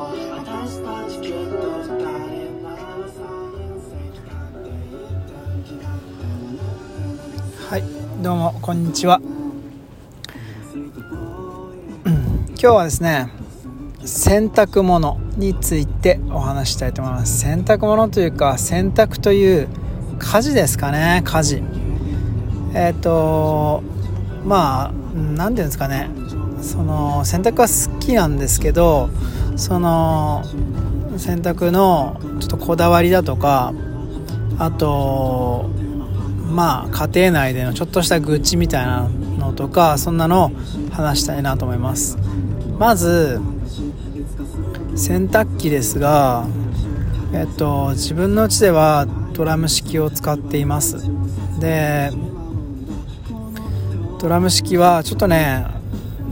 はいどうもこんにちは、今日はですね洗濯物についてお話したいと思います。洗濯物というか洗濯という家事ですかね家事。えっ、ー、とまあ何ていうんですかね。その洗濯は好きなんですけどその洗濯のちょっとこだわりだとかあとまあ家庭内でのちょっとした愚痴みたいなのとかそんなのを話したいなと思います。まず洗濯機ですがえっと自分の家ではドラム式を使っています。でドラム式はちょっとね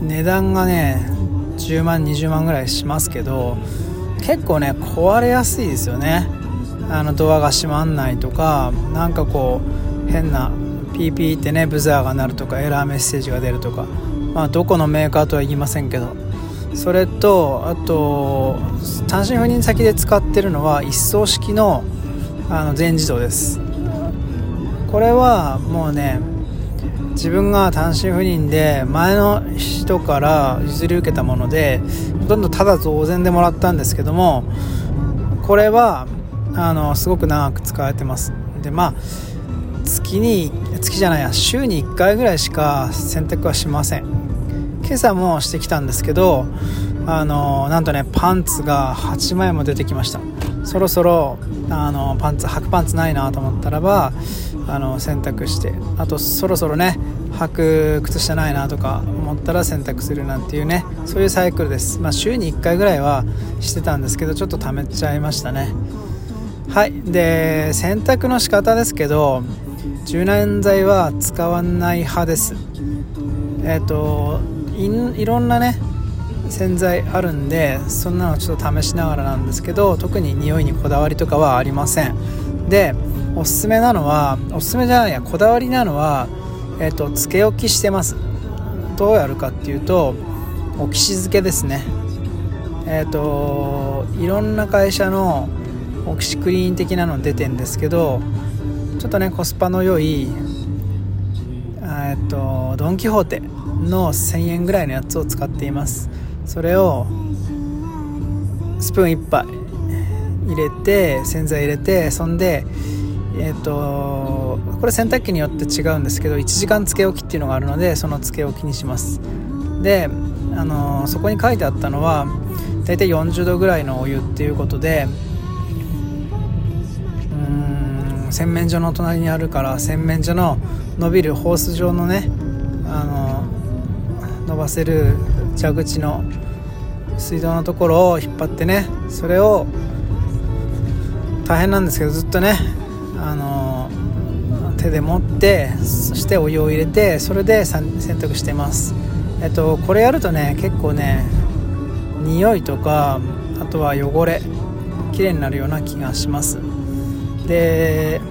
値段がね10万20万ぐらいしますけど結構ね壊れやすいですよね。あのドアが閉まんないとかなんかこう変なピーピーってねブザーが鳴るとかエラーメッセージが出るとか。まあどこのメーカーとは言いませんけど。それとあと単身赴任先で使ってるのは一層式のあの全自動です。これはもうね自分が単身赴任で前の人から譲り受けたものでほとんどただ増税でもらったんですけどもこれはあのすごく長く使われてます。でまあ月に月じゃないや週に1回ぐらいしか洗濯はしません。今朝もしてきたんですけどあのなんとねパンツが8枚も出てきました。そろそろあのパンツ履くパンツないなと思ったらばあの洗濯してあとそろそろね履く靴下ないなとか思ったら洗濯するなんていうねそういうサイクルです、まあ、週に1回ぐらいはしてたんですけどちょっと溜めちゃいましたね。はい。で洗濯の仕方ですけど柔軟剤は使わない派です。えっ、ー、といろんなね洗剤あるんでそんなのちょっと試しながらなんですけど特に匂いにこだわりとかはありません。でおすすめなのはおすすめじゃないやこだわりなのはえっ、ー、とつけ置きしてます。どうやるかっていうとオキシ漬けですね。えっ、ー、といろんな会社のオキシクリーン的なの出てんですけどちょっとねコスパの良いえっ、ー、とドン・キホーテの1000円ぐらいのやつを使っています。それをスプーン1杯入れて洗剤入れてそんでえっ、ー、とこれ洗濯機によって違うんですけど1時間つけ置きっていうのがあるのでそのつけ置きにします。であのそこに書いてあったのは大体40度ぐらいのお湯っていうことでうん洗面所の隣にあるから洗面所の伸びるホース状のねあの伸ばせる蛇口の水道のところを引っ張ってねそれを大変なんですけどずっとねあの手で持ってそしてお湯を入れてそれで洗濯してます。えっとこれやるとね結構ね匂いとかあとは汚れ綺麗になるような気がします。で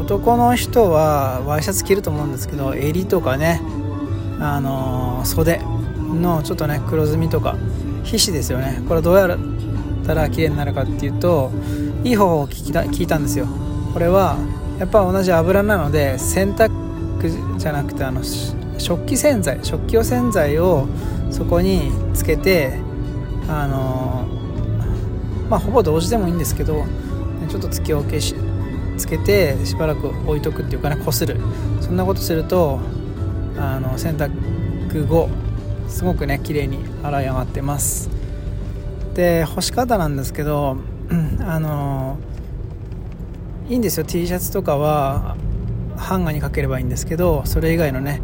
男の人はワイシャツ着ると思うんですけど襟とかねあの袖のちょっとね黒ずみとか皮脂ですよね。これどうやったら綺麗になるかっていうといい方法を聞きた聞いたんですよ。これはやっぱ同じ油なので洗濯じゃなくてあの食器洗剤食器用洗剤をそこにつけてあのまあほぼ同時でもいいんですけどちょっとつけ置きしつけてしばらく置いとくっていうかねこする。そんなことするとあの洗濯後すごくね綺麗に洗い上がってます。で干し方なんですけどあのいいんですよ。T シャツとかはハンガーにかければいいんですけどそれ以外のね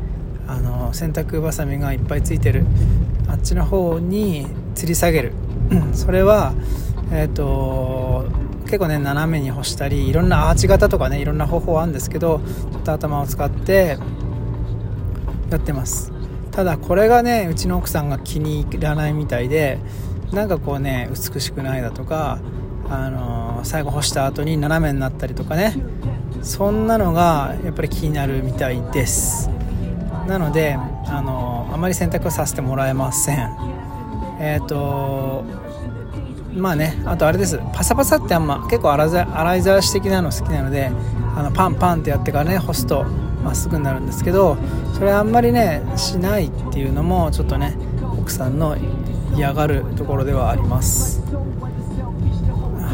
あの洗濯ばさみがいっぱいついてるあっちの方に吊り下げる。それはえっ、ー、と結構ね斜めに干したりいろんなアーチ型とかねいろんな方法あるんですけどちょっと頭を使ってやってます。ただこれがねうちの奥さんが気に入らないみたいでなんかこうね美しくないだとかあの、最後干した後に斜めになったりとかね。そんなのがやっぱり気になるみたいです。なので、あのー、あまり洗濯させてもらえません。えっ、ー、とまあねあとあれです。パサパサってあんま結構洗いざらし的なの好きなのであのパンパンってやってからね干すとまっすぐになるんですけどそれあんまりねしないっていうのもちょっとね奥さんの嫌がるところではあります。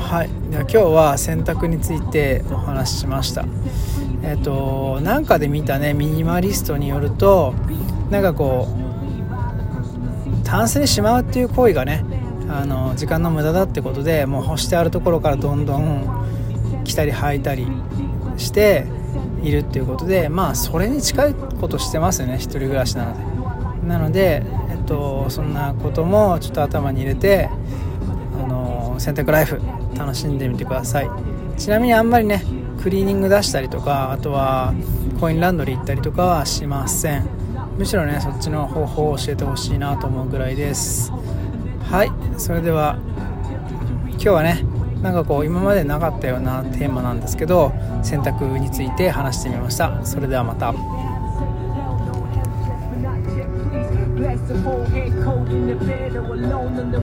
はい。では今日は洗濯についてお話ししました。えっ、ー、となんかで見たねミニマリストによるとなんかこうタンスにしまうっていう行為がねあの時間の無駄だってことでもう干してあるところからどんどん着たり履いたりしているっていうことでまあそれに近いことしてますよね1人暮らしなので。なので、えっと、そんなこともちょっと頭に入れてあの洗濯ライフ楽しんでみてくださいちなみにあんまりねクリーニング出したりとかあとはコインランドリー行ったりとかはしませんむしろねそっちの方法を教えてほしいなと思うぐらいですはいそれでは今日はねなんかこう今までなかったようなテーマなんですけど選択について話してみましたそれではまた